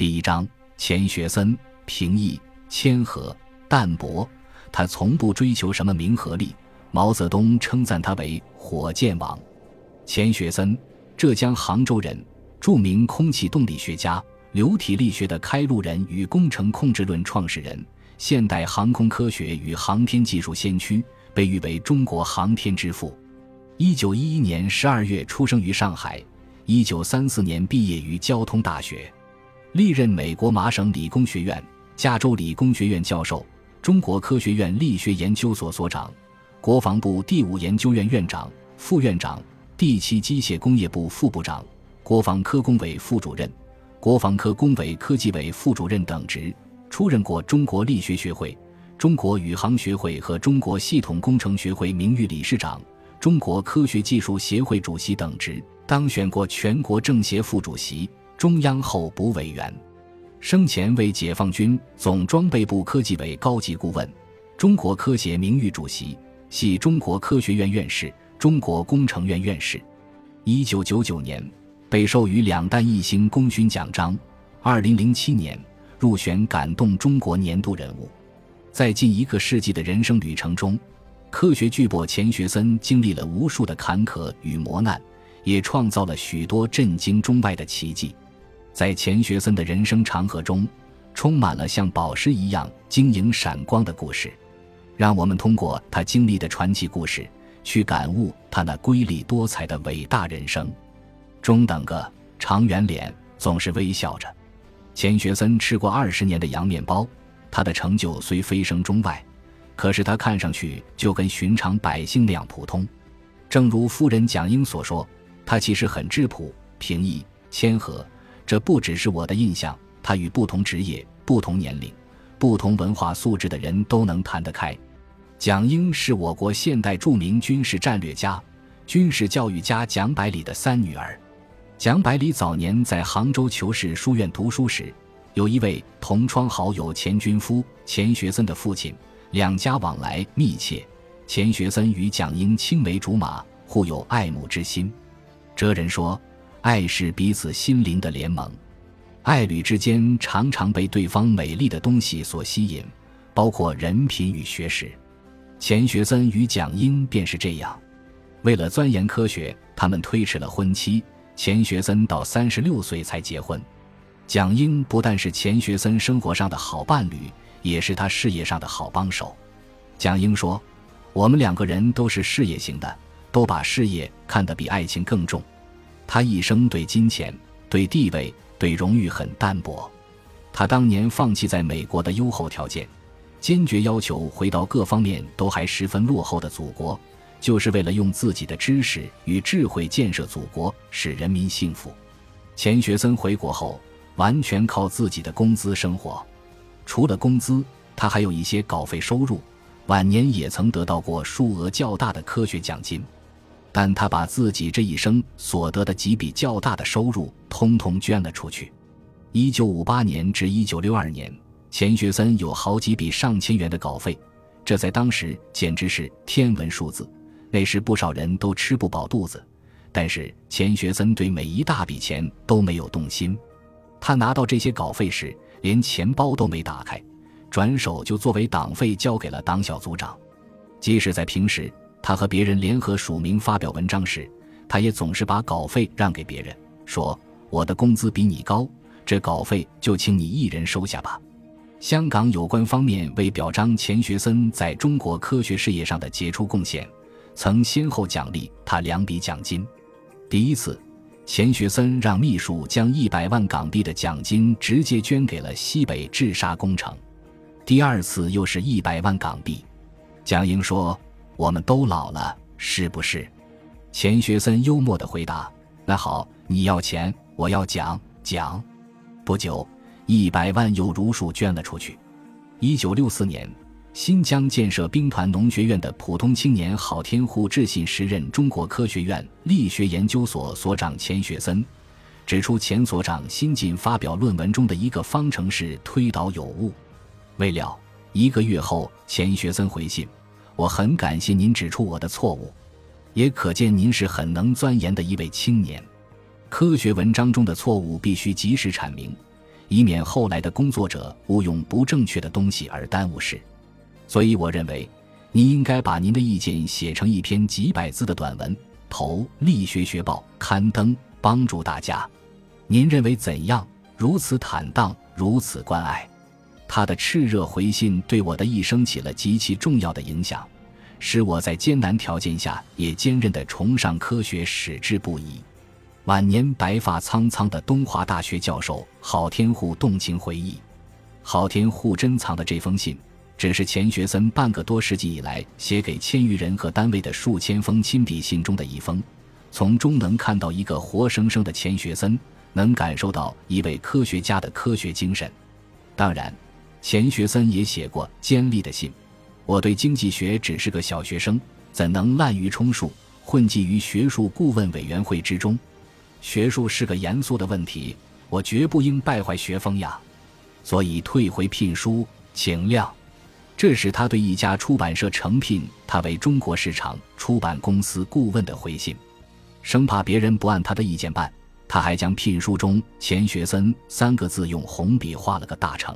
第一章：钱学森平易、谦和、淡泊，他从不追求什么名和利。毛泽东称赞他为“火箭王”。钱学森，浙江杭州人，著名空气动力学家，流体力学的开路人与工程控制论创始人，现代航空科学与航天技术先驱，被誉为中国航天之父。一九一一年十二月出生于上海，一九三四年毕业于交通大学。历任美国麻省理工学院、加州理工学院教授，中国科学院力学研究所所长，国防部第五研究院院长、副院长，第七机械工业部副部长，国防科工委副主任，国防科工委科技委副主任等职，出任过中国力学学会、中国宇航学会和中国系统工程学会名誉理事长、中国科学技术协会主席等职，当选过全国政协副主席。中央候补委员，生前为解放军总装备部科技委高级顾问，中国科协名誉主席，系中国科学院院士、中国工程院院士。一九九九年被授予两弹一星功勋奖章。二零零七年入选感动中国年度人物。在近一个世纪的人生旅程中，科学巨擘钱学森经历了无数的坎坷与磨难，也创造了许多震惊中外的奇迹。在钱学森的人生长河中，充满了像宝石一样晶莹闪光的故事，让我们通过他经历的传奇故事，去感悟他那瑰丽多彩的伟大人生。中等个，长圆脸，总是微笑着。钱学森吃过二十年的洋面包，他的成就虽飞升中外，可是他看上去就跟寻常百姓那样普通。正如夫人蒋英所说，他其实很质朴、平易、谦和。这不只是我的印象，他与不同职业、不同年龄、不同文化素质的人都能谈得开。蒋英是我国现代著名军事战略家、军事教育家蒋百里的三女儿。蒋百里早年在杭州求是书院读书时，有一位同窗好友钱军夫、钱学森的父亲，两家往来密切。钱学森与蒋英青梅竹马，互有爱慕之心。哲人说。爱是彼此心灵的联盟，爱侣之间常常被对方美丽的东西所吸引，包括人品与学识。钱学森与蒋英便是这样。为了钻研科学，他们推迟了婚期。钱学森到三十六岁才结婚。蒋英不但是钱学森生活上的好伴侣，也是他事业上的好帮手。蒋英说：“我们两个人都是事业型的，都把事业看得比爱情更重。”他一生对金钱、对地位、对荣誉很淡薄。他当年放弃在美国的优厚条件，坚决要求回到各方面都还十分落后的祖国，就是为了用自己的知识与智慧建设祖国，使人民幸福。钱学森回国后，完全靠自己的工资生活。除了工资，他还有一些稿费收入，晚年也曾得到过数额较大的科学奖金。但他把自己这一生所得的几笔较大的收入，通通捐了出去。一九五八年至一九六二年，钱学森有好几笔上千元的稿费，这在当时简直是天文数字。那时不少人都吃不饱肚子，但是钱学森对每一大笔钱都没有动心。他拿到这些稿费时，连钱包都没打开，转手就作为党费交给了党小组长。即使在平时。他和别人联合署名发表文章时，他也总是把稿费让给别人，说：“我的工资比你高，这稿费就请你一人收下吧。”香港有关方面为表彰钱学森在中国科学事业上的杰出贡献，曾先后奖励他两笔奖金。第一次，钱学森让秘书将一百万港币的奖金直接捐给了西北治沙工程；第二次又是一百万港币。蒋英说。我们都老了，是不是？钱学森幽默地回答：“那好，你要钱，我要奖奖。”不久，一百万又如数捐了出去。一九六四年，新疆建设兵团农学院的普通青年郝天护致信时任中国科学院力学研究所所长钱学森，指出钱所长新近发表论文中的一个方程式推导有误。未料一个月后，钱学森回信。我很感谢您指出我的错误，也可见您是很能钻研的一位青年。科学文章中的错误必须及时阐明，以免后来的工作者误用不正确的东西而耽误事。所以，我认为您应该把您的意见写成一篇几百字的短文，投《力学学报》刊登，帮助大家。您认为怎样？如此坦荡，如此关爱。他的炽热回信对我的一生起了极其重要的影响。使我在艰难条件下也坚韧地崇尚科学，矢志不移。晚年白发苍苍的东华大学教授郝天护动情回忆，郝天护珍藏的这封信，只是钱学森半个多世纪以来写给千余人和单位的数千封亲笔信中的一封。从中能看到一个活生生的钱学森，能感受到一位科学家的科学精神。当然，钱学森也写过尖利的信。我对经济学只是个小学生，怎能滥竽充数，混迹于学术顾问委员会之中？学术是个严肃的问题，我绝不应败坏学风呀。所以退回聘书，请谅。这是他对一家出版社诚聘他为中国市场出版公司顾问的回信。生怕别人不按他的意见办，他还将聘书中“钱学森”三个字用红笔画了个大成。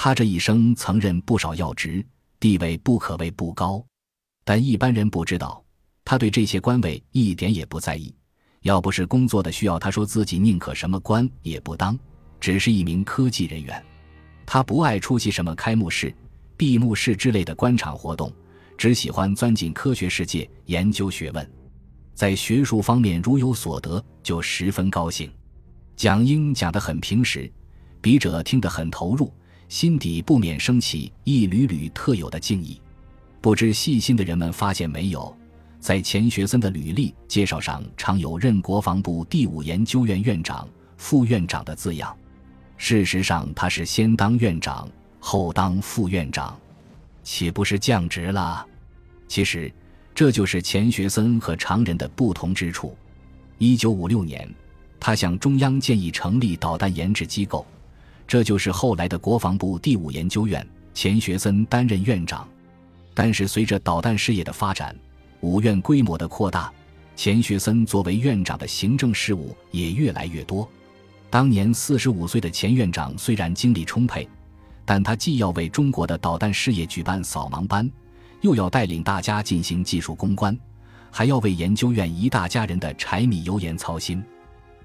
他这一生曾任不少要职。地位不可谓不高，但一般人不知道，他对这些官位一点也不在意。要不是工作的需要，他说自己宁可什么官也不当，只是一名科技人员。他不爱出席什么开幕式、闭幕式之类的官场活动，只喜欢钻进科学世界研究学问。在学术方面如有所得，就十分高兴。讲英讲得很平实，笔者听得很投入。心底不免升起一缕缕特有的敬意，不知细心的人们发现没有，在钱学森的履历介绍上常有任国防部第五研究院院长、副院长的字样。事实上，他是先当院长，后当副院长，岂不是降职了？其实，这就是钱学森和常人的不同之处。一九五六年，他向中央建议成立导弹研制机构。这就是后来的国防部第五研究院，钱学森担任院长。但是随着导弹事业的发展，五院规模的扩大，钱学森作为院长的行政事务也越来越多。当年四十五岁的钱院长虽然精力充沛，但他既要为中国的导弹事业举办扫盲班，又要带领大家进行技术攻关，还要为研究院一大家人的柴米油盐操心。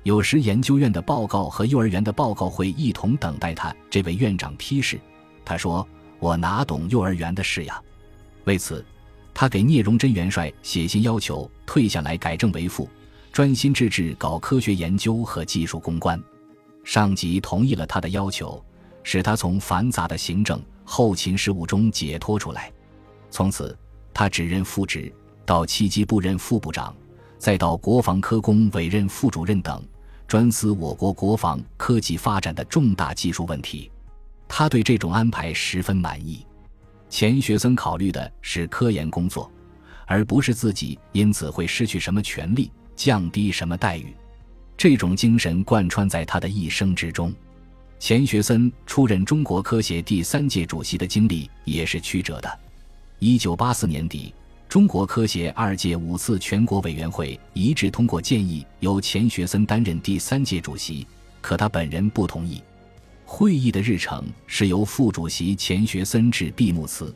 有时研究院的报告和幼儿园的报告会一同等待他这位院长批示。他说：“我哪懂幼儿园的事呀？”为此，他给聂荣臻元帅写信要求退下来改正为副，专心致志搞科学研究和技术攻关。上级同意了他的要求，使他从繁杂的行政后勤事务中解脱出来。从此，他只任副职，到七机部任副部长，再到国防科工委任副主任等。专司我国国防科技发展的重大技术问题，他对这种安排十分满意。钱学森考虑的是科研工作，而不是自己因此会失去什么权利、降低什么待遇。这种精神贯穿在他的一生之中。钱学森出任中国科协第三届主席的经历也是曲折的。一九八四年底。中国科协二届五次全国委员会一致通过建议，由钱学森担任第三届主席，可他本人不同意。会议的日程是由副主席钱学森致闭幕词，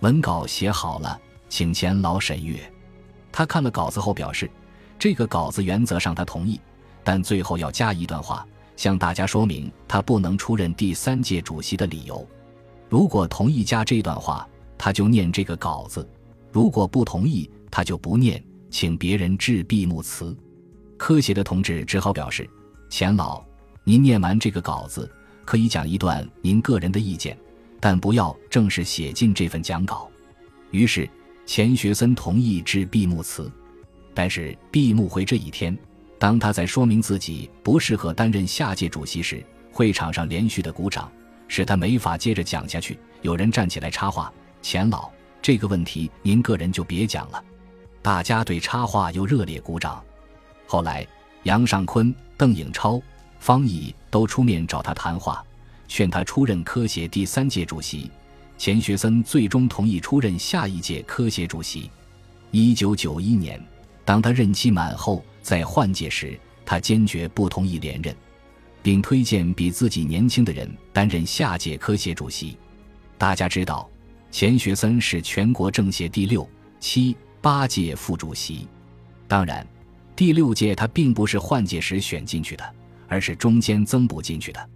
文稿写好了，请钱老审阅。他看了稿子后表示，这个稿子原则上他同意，但最后要加一段话，向大家说明他不能出任第三届主席的理由。如果同意加这段话，他就念这个稿子。如果不同意，他就不念，请别人致闭幕词。科协的同志只好表示：“钱老，您念完这个稿子，可以讲一段您个人的意见，但不要正式写进这份讲稿。”于是钱学森同意致闭幕词。但是闭幕会这一天，当他在说明自己不适合担任下届主席时，会场上连续的鼓掌，使他没法接着讲下去。有人站起来插话：“钱老。”这个问题您个人就别讲了，大家对插话又热烈鼓掌。后来，杨尚昆、邓颖超、方毅都出面找他谈话，劝他出任科协第三届主席。钱学森最终同意出任下一届科协主席。一九九一年，当他任期满后再换届时，他坚决不同意连任。并推荐比自己年轻的人担任下届科协主席。大家知道，钱学森是全国政协第六、七、八届副主席。当然，第六届他并不是换届时选进去的，而是中间增补进去的。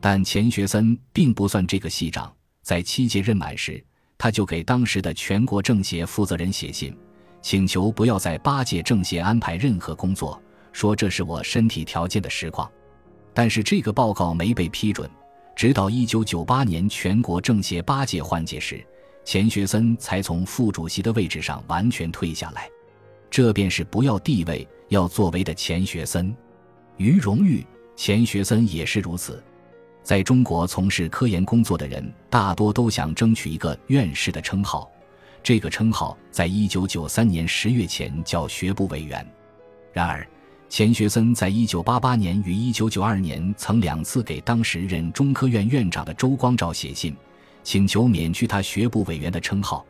但钱学森并不算这个系长，在七届任满时，他就给当时的全国政协负责人写信，请求不要在八届政协安排任何工作，说这是我身体条件的实况。但是这个报告没被批准，直到一九九八年全国政协八届换届时，钱学森才从副主席的位置上完全退下来。这便是不要地位要作为的钱学森。于荣誉，钱学森也是如此。在中国从事科研工作的人，大多都想争取一个院士的称号，这个称号在一九九三年十月前叫学部委员。然而。钱学森在一九八八年与一九九二年曾两次给当时任中科院院长的周光召写信，请求免去他学部委员的称号。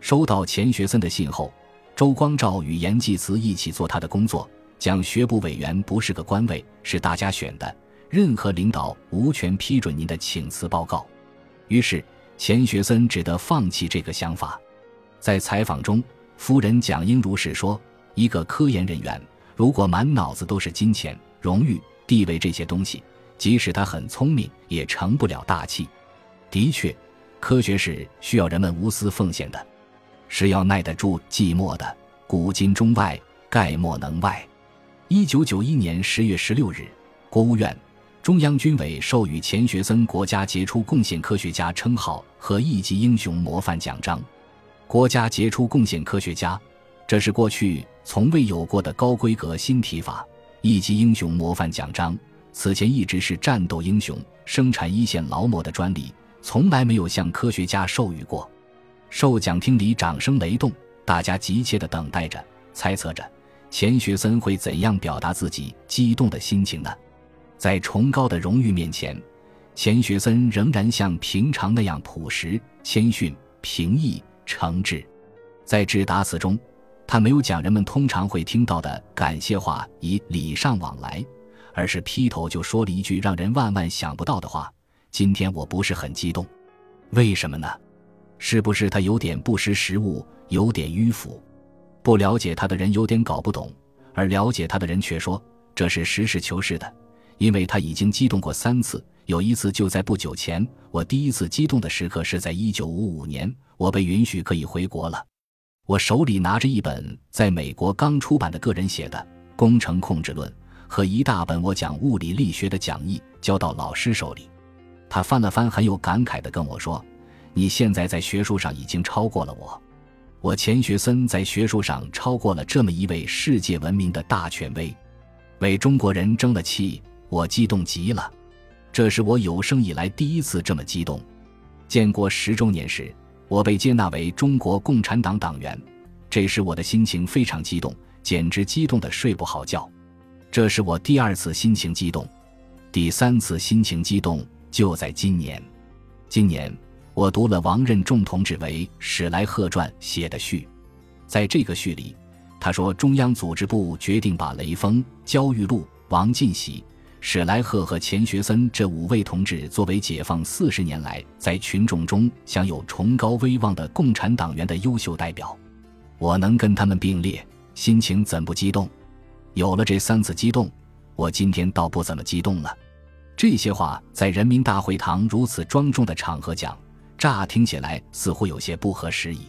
收到钱学森的信后，周光召与严济慈一起做他的工作，讲学部委员不是个官位，是大家选的，任何领导无权批准您的请辞报告。于是钱学森只得放弃这个想法。在采访中，夫人蒋英如是说：“一个科研人员。”如果满脑子都是金钱、荣誉、地位这些东西，即使他很聪明，也成不了大器。的确，科学是需要人们无私奉献的，是要耐得住寂寞的。古今中外，概莫能外。一九九一年十月十六日，国务院、中央军委授予钱学森国家杰出贡献科学家称号和一级英雄模范奖章。国家杰出贡献科学家。这是过去从未有过的高规格新提法，一级英雄模范奖章。此前一直是战斗英雄、生产一线劳模的专利，从来没有向科学家授予过。授奖厅里掌声雷动，大家急切地等待着，猜测着钱学森会怎样表达自己激动的心情呢？在崇高的荣誉面前，钱学森仍然像平常那样朴实、谦逊、平易、诚挚。在致答词中。他没有讲人们通常会听到的感谢话，以礼尚往来，而是劈头就说了一句让人万万想不到的话：“今天我不是很激动，为什么呢？是不是他有点不识时务，有点迂腐？不了解他的人有点搞不懂，而了解他的人却说这是实事求是的，因为他已经激动过三次，有一次就在不久前。我第一次激动的时刻是在一九五五年，我被允许可以回国了。”我手里拿着一本在美国刚出版的个人写的《工程控制论》和一大本我讲物理力学的讲义，交到老师手里。他翻了翻，很有感慨地跟我说：“你现在在学术上已经超过了我。我钱学森在学术上超过了这么一位世界闻名的大权威，为中国人争了气，我激动极了。这是我有生以来第一次这么激动。建国十周年时。”我被接纳为中国共产党党员，这时我的心情非常激动，简直激动的睡不好觉。这是我第二次心情激动，第三次心情激动就在今年。今年我读了王任重同志为《史莱赫传》写的序，在这个序里，他说中央组织部决定把雷锋、焦裕禄、王进喜。史莱赫和钱学森这五位同志，作为解放四十年来在群众中享有崇高威望的共产党员的优秀代表，我能跟他们并列，心情怎不激动？有了这三次激动，我今天倒不怎么激动了。这些话在人民大会堂如此庄重的场合讲，乍听起来似乎有些不合时宜。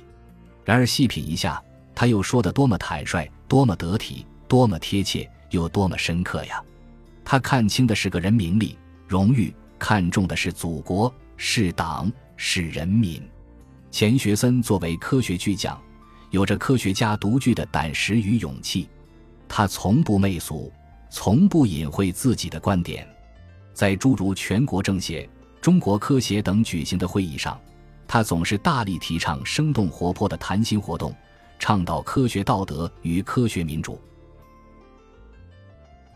然而细品一下，他又说的多么坦率，多么得体，多么贴切，又多么深刻呀！他看清的是个人名利荣誉，看重的是祖国、是党、是人民。钱学森作为科学巨匠，有着科学家独具的胆识与勇气。他从不媚俗，从不隐晦自己的观点。在诸如全国政协、中国科协等举行的会议上，他总是大力提倡生动活泼的谈心活动，倡导科学道德与科学民主。